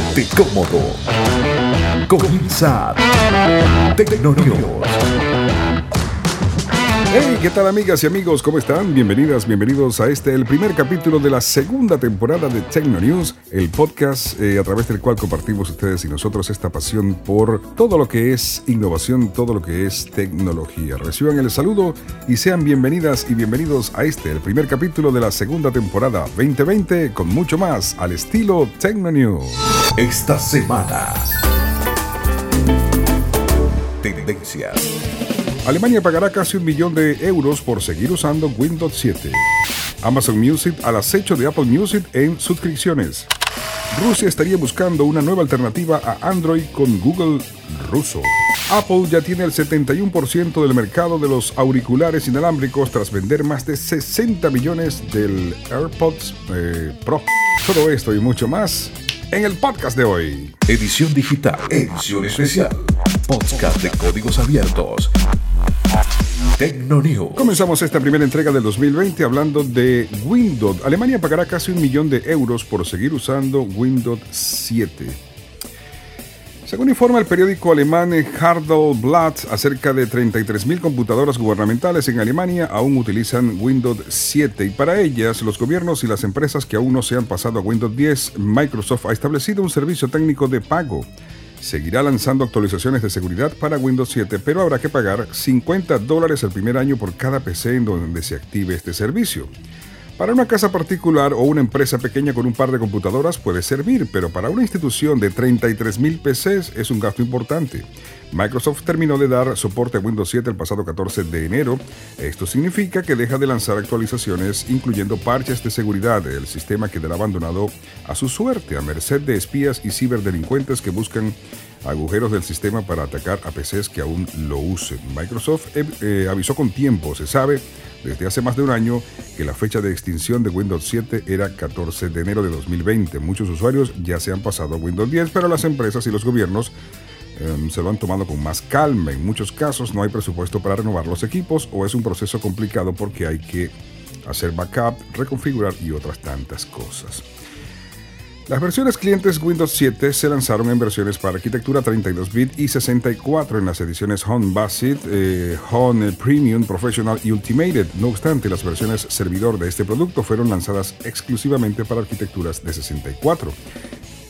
Ponte cómodo. Comienza Tecnonews. Hey, ¿qué tal amigas y amigos? ¿Cómo están? Bienvenidas, bienvenidos a este, el primer capítulo de la segunda temporada de Tecno News, el podcast eh, a través del cual compartimos ustedes y nosotros esta pasión por todo lo que es innovación, todo lo que es tecnología. Reciban el saludo y sean bienvenidas y bienvenidos a este, el primer capítulo de la segunda temporada 2020 con mucho más al estilo Tecno News. Esta semana. Tendencias. Alemania pagará casi un millón de euros por seguir usando Windows 7. Amazon Music al acecho de Apple Music en suscripciones. Rusia estaría buscando una nueva alternativa a Android con Google ruso. Apple ya tiene el 71% del mercado de los auriculares inalámbricos tras vender más de 60 millones del AirPods eh, Pro. Todo esto y mucho más en el podcast de hoy. Edición digital. Edición especial. Podcast de códigos abiertos. Tecnonews. Comenzamos esta primera entrega del 2020 hablando de Windows. Alemania pagará casi un millón de euros por seguir usando Windows 7. Según informa el periódico alemán Blatt, acerca de 33.000 computadoras gubernamentales en Alemania aún utilizan Windows 7 y para ellas los gobiernos y las empresas que aún no se han pasado a Windows 10, Microsoft ha establecido un servicio técnico de pago seguirá lanzando actualizaciones de seguridad para Windows 7, pero habrá que pagar 50 dólares el primer año por cada PC en donde se active este servicio. Para una casa particular o una empresa pequeña con un par de computadoras puede servir, pero para una institución de 33.000 PCs es un gasto importante. Microsoft terminó de dar soporte a Windows 7 el pasado 14 de enero. Esto significa que deja de lanzar actualizaciones, incluyendo parches de seguridad. El sistema quedará abandonado a su suerte, a merced de espías y ciberdelincuentes que buscan agujeros del sistema para atacar a PCs que aún lo usen. Microsoft eh, eh, avisó con tiempo, se sabe desde hace más de un año que la fecha de extinción de Windows 7 era 14 de enero de 2020. Muchos usuarios ya se han pasado a Windows 10, pero las empresas y los gobiernos Em, se lo han tomado con más calma. En muchos casos no hay presupuesto para renovar los equipos o es un proceso complicado porque hay que hacer backup, reconfigurar y otras tantas cosas. Las versiones clientes Windows 7 se lanzaron en versiones para arquitectura 32-bit y 64 en las ediciones Home Basic, eh, Home Premium, Professional y Ultimated. No obstante, las versiones servidor de este producto fueron lanzadas exclusivamente para arquitecturas de 64.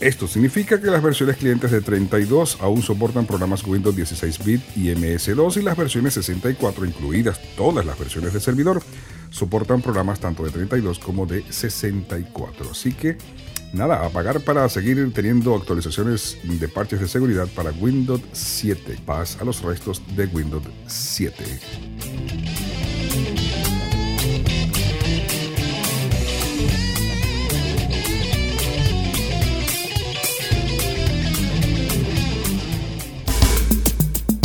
Esto significa que las versiones clientes de 32 aún soportan programas Windows 16-bit y MS2 y las versiones 64, incluidas todas las versiones de servidor, soportan programas tanto de 32 como de 64. Así que nada, a pagar para seguir teniendo actualizaciones de parches de seguridad para Windows 7. Paz a los restos de Windows 7.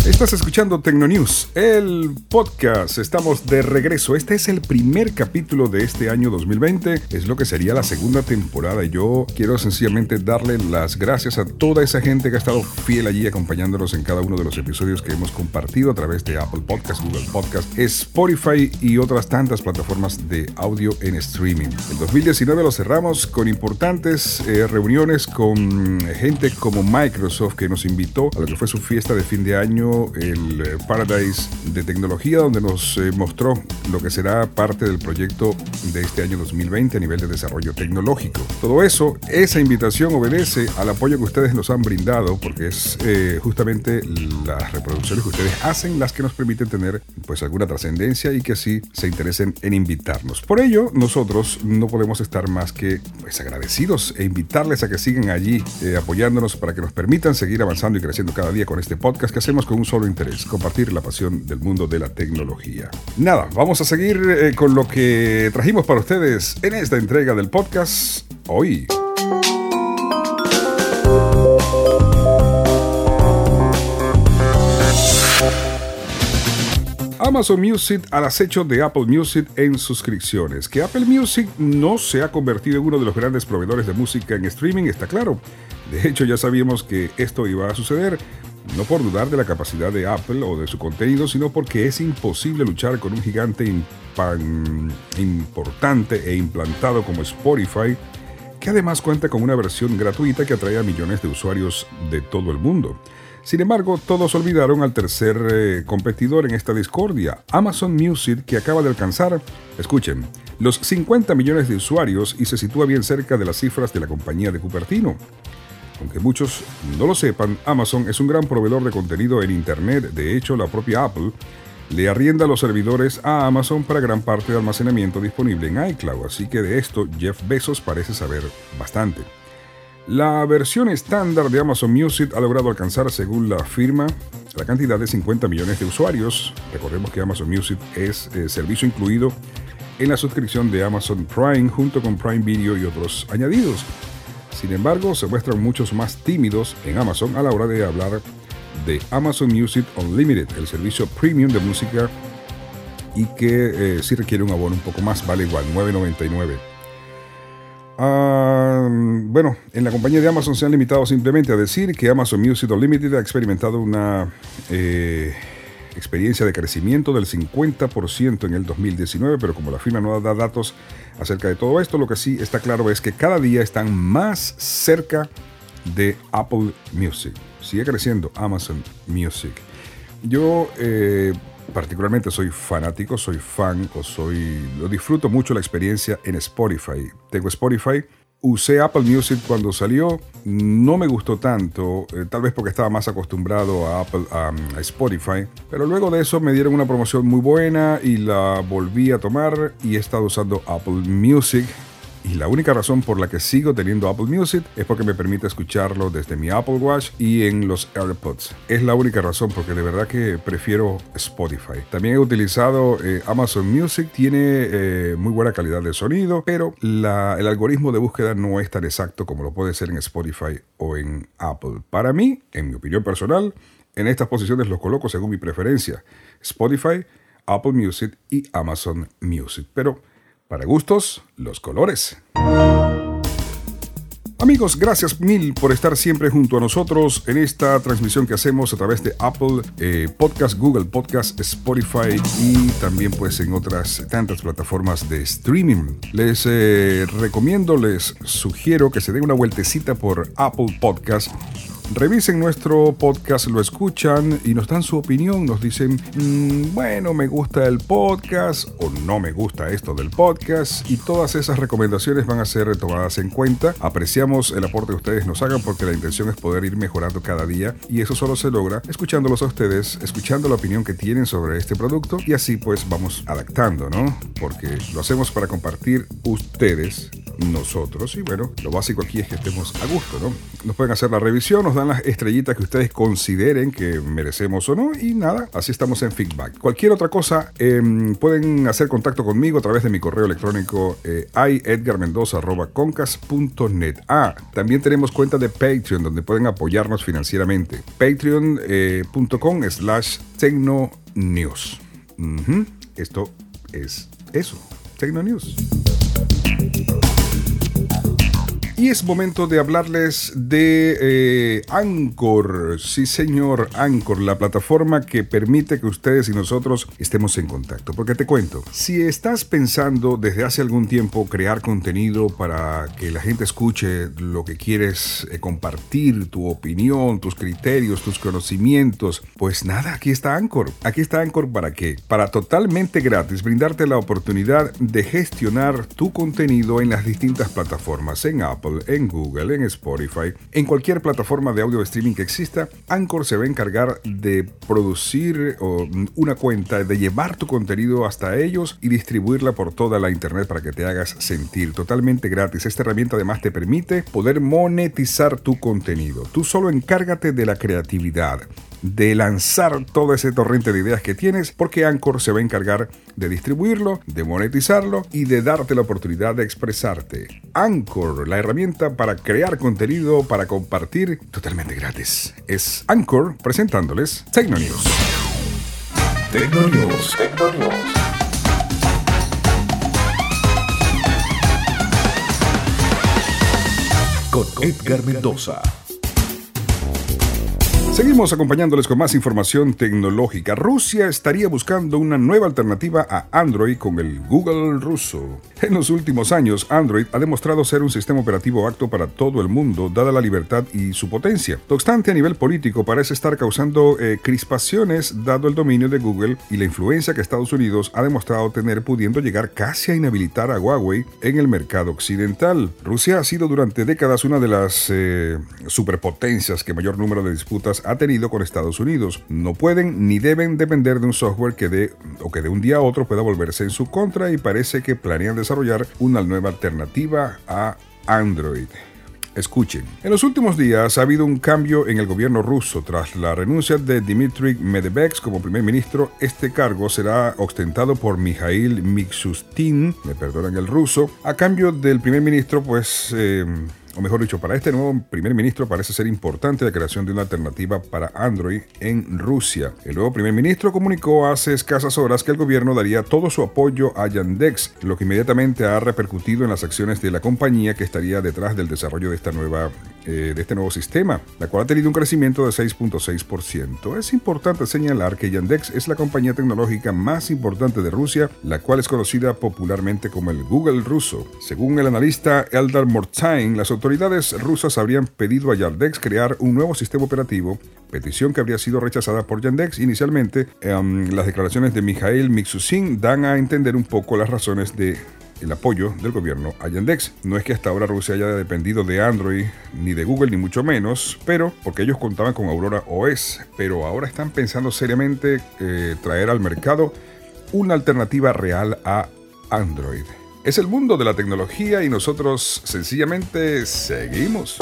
Estás escuchando Tecnonews, el podcast. Estamos de regreso. Este es el primer capítulo de este año 2020. Es lo que sería la segunda temporada. Y yo quiero sencillamente darle las gracias a toda esa gente que ha estado fiel allí acompañándonos en cada uno de los episodios que hemos compartido a través de Apple Podcast, Google Podcast, Spotify y otras tantas plataformas de audio en streaming. El 2019 lo cerramos con importantes eh, reuniones con gente como Microsoft que nos invitó a lo que fue su fiesta de fin de año el eh, Paradise de Tecnología, donde nos eh, mostró lo que será parte del proyecto de este año 2020 a nivel de desarrollo tecnológico. Todo eso, esa invitación obedece al apoyo que ustedes nos han brindado, porque es eh, justamente las reproducciones que ustedes hacen las que nos permiten tener pues alguna trascendencia y que así se interesen en invitarnos. Por ello, nosotros no podemos estar más que pues, agradecidos e invitarles a que sigan allí apoyándonos para que nos permitan seguir avanzando y creciendo cada día con este podcast que hacemos con un solo interés, compartir la pasión del mundo de la tecnología. Nada, vamos a seguir eh, con lo que trajimos para ustedes en esta entrega del podcast hoy. Amazon Music al acecho de Apple Music en suscripciones. Que Apple Music no se ha convertido en uno de los grandes proveedores de música en streaming está claro. De hecho ya sabíamos que esto iba a suceder, no por dudar de la capacidad de Apple o de su contenido, sino porque es imposible luchar con un gigante importante e implantado como Spotify que además cuenta con una versión gratuita que atrae a millones de usuarios de todo el mundo. Sin embargo, todos olvidaron al tercer eh, competidor en esta discordia, Amazon Music, que acaba de alcanzar, escuchen, los 50 millones de usuarios y se sitúa bien cerca de las cifras de la compañía de Cupertino. Aunque muchos no lo sepan, Amazon es un gran proveedor de contenido en Internet. De hecho, la propia Apple le arrienda los servidores a Amazon para gran parte de almacenamiento disponible en iCloud, así que de esto Jeff Bezos parece saber bastante. La versión estándar de Amazon Music ha logrado alcanzar, según la firma, la cantidad de 50 millones de usuarios. Recordemos que Amazon Music es eh, servicio incluido en la suscripción de Amazon Prime junto con Prime Video y otros añadidos. Sin embargo, se muestran muchos más tímidos en Amazon a la hora de hablar de Amazon Music Unlimited, el servicio premium de música y que eh, si requiere un abono un poco más, vale igual, 9.99. Ah, bueno, en la compañía de Amazon se han limitado simplemente a decir que Amazon Music Unlimited ha experimentado una eh, experiencia de crecimiento del 50% en el 2019, pero como la firma no da datos acerca de todo esto, lo que sí está claro es que cada día están más cerca de Apple Music. Sigue creciendo Amazon Music. Yo eh, particularmente soy fanático, soy fan o soy... Lo disfruto mucho la experiencia en Spotify. Tengo Spotify Usé Apple Music cuando salió, no me gustó tanto, eh, tal vez porque estaba más acostumbrado a, Apple, a, Spotify, pero luego de eso me dieron una promoción muy buena y la volví a tomar y he estado usando Apple Music y la única razón por la que sigo teniendo Apple Music es porque me permite escucharlo desde mi Apple Watch y en los AirPods. Es la única razón porque de verdad que prefiero Spotify. También he utilizado eh, Amazon Music, tiene eh, muy buena calidad de sonido, pero el algoritmo de búsqueda no es tan exacto como lo puede ser en Spotify o en Apple. Para mí, en mi opinión personal, en estas posiciones los coloco según mi preferencia. Spotify, Apple Music y Amazon Music. Pero para gustos, los colores. Amigos, gracias mil por estar siempre junto a nosotros en esta transmisión que hacemos a través de Apple eh, Podcast, Google Podcast, Spotify y también pues en otras tantas plataformas de streaming. Les eh, recomiendo, les sugiero que se den una vueltecita por Apple Podcast Revisen nuestro podcast, lo escuchan y nos dan su opinión, nos dicen, mm, bueno, me gusta el podcast o no me gusta esto del podcast y todas esas recomendaciones van a ser tomadas en cuenta. Apreciamos el aporte que ustedes nos hagan porque la intención es poder ir mejorando cada día y eso solo se logra escuchándolos a ustedes, escuchando la opinión que tienen sobre este producto y así pues vamos adaptando, ¿no? Porque lo hacemos para compartir ustedes nosotros. Y bueno, lo básico aquí es que estemos a gusto, ¿no? Nos pueden hacer la revisión, nos dan las estrellitas que ustedes consideren que merecemos o no. Y nada, así estamos en feedback. Cualquier otra cosa, em, pueden hacer contacto conmigo a través de mi correo electrónico eh, iedgarmendoza.concas.net. Ah, también tenemos cuenta de Patreon donde pueden apoyarnos financieramente. Patreon.com eh, slash Tecnonews. Esto es eso, Tecnonews. Y es momento de hablarles de eh, Anchor. Sí, señor, Anchor, la plataforma que permite que ustedes y nosotros estemos en contacto. Porque te cuento, si estás pensando desde hace algún tiempo crear contenido para que la gente escuche lo que quieres eh, compartir, tu opinión, tus criterios, tus conocimientos, pues nada, aquí está Anchor. Aquí está Anchor para qué? Para totalmente gratis brindarte la oportunidad de gestionar tu contenido en las distintas plataformas, en Apple en Google, en Spotify, en cualquier plataforma de audio streaming que exista, Anchor se va a encargar de producir una cuenta, de llevar tu contenido hasta ellos y distribuirla por toda la internet para que te hagas sentir totalmente gratis. Esta herramienta además te permite poder monetizar tu contenido. Tú solo encárgate de la creatividad de lanzar todo ese torrente de ideas que tienes, porque Anchor se va a encargar de distribuirlo, de monetizarlo y de darte la oportunidad de expresarte. Anchor, la herramienta para crear contenido, para compartir totalmente gratis. Es Anchor presentándoles Tecnonews. Tecnonews. Tecnonews. Con Edgar Mendoza. Seguimos acompañándoles con más información tecnológica. Rusia estaría buscando una nueva alternativa a Android con el Google ruso. En los últimos años, Android ha demostrado ser un sistema operativo apto para todo el mundo, dada la libertad y su potencia. No obstante, a nivel político parece estar causando eh, crispaciones dado el dominio de Google y la influencia que Estados Unidos ha demostrado tener pudiendo llegar casi a inhabilitar a Huawei en el mercado occidental. Rusia ha sido durante décadas una de las eh, superpotencias que mayor número de disputas ha tenido con Estados Unidos. No pueden ni deben depender de un software que de o que de un día a otro pueda volverse en su contra y parece que planean desarrollar una nueva alternativa a Android. Escuchen. En los últimos días ha habido un cambio en el gobierno ruso. Tras la renuncia de Dmitry Medvedev como primer ministro, este cargo será ostentado por Mikhail Mishustin, me perdonan el ruso, a cambio del primer ministro, pues... Eh, o mejor dicho, para este nuevo primer ministro parece ser importante la creación de una alternativa para Android en Rusia. El nuevo primer ministro comunicó hace escasas horas que el gobierno daría todo su apoyo a Yandex, lo que inmediatamente ha repercutido en las acciones de la compañía que estaría detrás del desarrollo de esta nueva eh, de este nuevo sistema, la cual ha tenido un crecimiento de 6.6%. Es importante señalar que Yandex es la compañía tecnológica más importante de Rusia, la cual es conocida popularmente como el Google ruso. Según el analista Eldar Mortain, las autoridades autoridades rusas habrían pedido a Yandex crear un nuevo sistema operativo, petición que habría sido rechazada por Yandex inicialmente. Em, las declaraciones de Mikhail Mixusin dan a entender un poco las razones de apoyo del gobierno a Yandex. No es que hasta ahora Rusia haya dependido de Android ni de Google ni mucho menos, pero porque ellos contaban con Aurora OS, pero ahora están pensando seriamente eh, traer al mercado una alternativa real a Android. Es el mundo de la tecnología y nosotros sencillamente seguimos.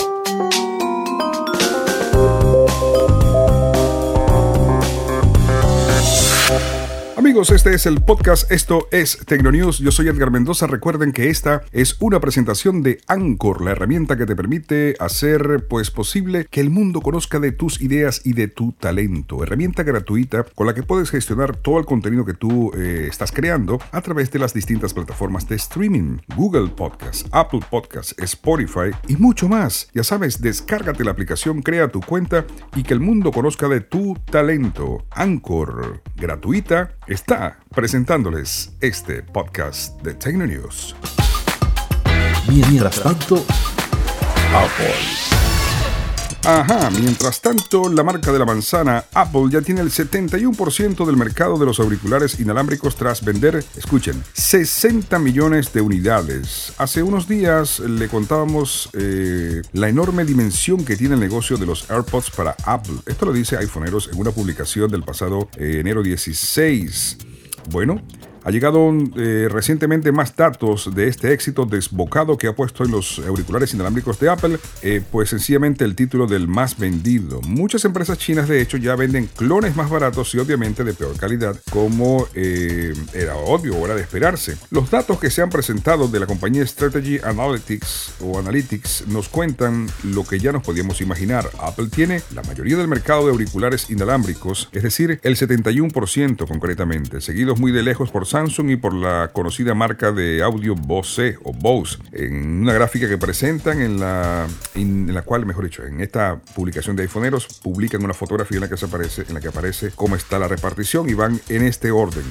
Este es el podcast, esto es Tecnonews, yo soy Edgar Mendoza, recuerden que esta es una presentación de Anchor, la herramienta que te permite hacer pues posible que el mundo conozca de tus ideas y de tu talento, herramienta gratuita con la que puedes gestionar todo el contenido que tú eh, estás creando a través de las distintas plataformas de streaming, Google Podcast, Apple Podcast, Spotify y mucho más. Ya sabes, descárgate la aplicación, crea tu cuenta y que el mundo conozca de tu talento. Anchor, gratuita, presentándoles este podcast de Tecnonews. Mientras tanto, Apple. Ajá, mientras tanto, la marca de la manzana Apple ya tiene el 71% del mercado de los auriculares inalámbricos tras vender, escuchen, 60 millones de unidades. Hace unos días le contábamos eh, la enorme dimensión que tiene el negocio de los AirPods para Apple. Esto lo dice iPhoneeros en una publicación del pasado eh, enero 16. Bueno, ha llegado eh, recientemente más datos de este éxito desbocado que ha puesto en los auriculares inalámbricos de Apple, eh, pues sencillamente el título del más vendido. Muchas empresas chinas de hecho ya venden clones más baratos y obviamente de peor calidad, como eh, era obvio o era de esperarse. Los datos que se han presentado de la compañía Strategy Analytics o Analytics nos cuentan lo que ya nos podíamos imaginar. Apple tiene la mayoría del mercado de auriculares inalámbricos, es decir, el 71% concretamente, seguidos muy de lejos por Samsung y por la conocida marca de audio Bose o Bose, en una gráfica que presentan en la, en la cual, mejor dicho, en esta publicación de iPhoneeros publican una fotografía en la que se aparece, en la que aparece cómo está la repartición y van en este orden.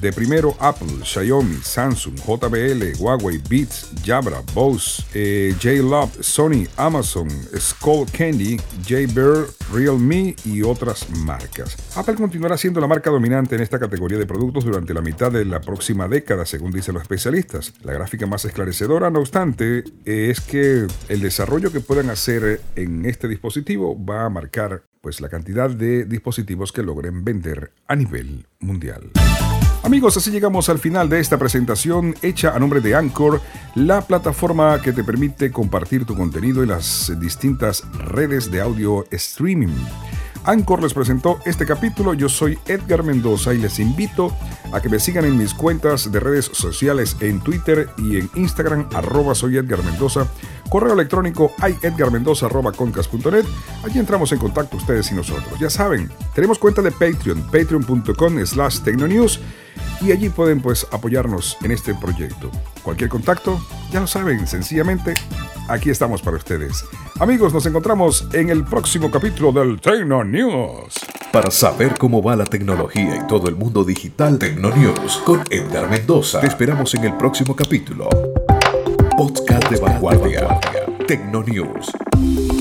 De primero Apple, Xiaomi, Samsung, JBL, Huawei, Beats, Jabra, Bose, eh, J-Love, Sony, Amazon, Skull Candy, J-Bear, Realme y otras marcas. Apple continuará siendo la marca dominante en esta categoría de productos durante la mitad de la próxima década, según dicen los especialistas. La gráfica más esclarecedora, no obstante, es que el desarrollo que puedan hacer en este dispositivo va a marcar pues la cantidad de dispositivos que logren vender a nivel mundial. Amigos, así llegamos al final de esta presentación hecha a nombre de Anchor, la plataforma que te permite compartir tu contenido en las distintas redes de audio streaming. Anchor les presentó este capítulo. Yo soy Edgar Mendoza y les invito a que me sigan en mis cuentas de redes sociales en Twitter y en Instagram, arroba soy Edgar Mendoza. Correo electrónico concas.net. Allí entramos en contacto ustedes y nosotros. Ya saben, tenemos cuenta de Patreon, patreon.com slash tecnonews y allí pueden pues apoyarnos en este proyecto. Cualquier contacto, ya lo saben, sencillamente aquí estamos para ustedes. Amigos, nos encontramos en el próximo capítulo del Tecno News. Para saber cómo va la tecnología y todo el mundo digital, Tecnonews con Edgar Mendoza. Te esperamos en el próximo capítulo. Podcast de vanguardia. Tecnonews.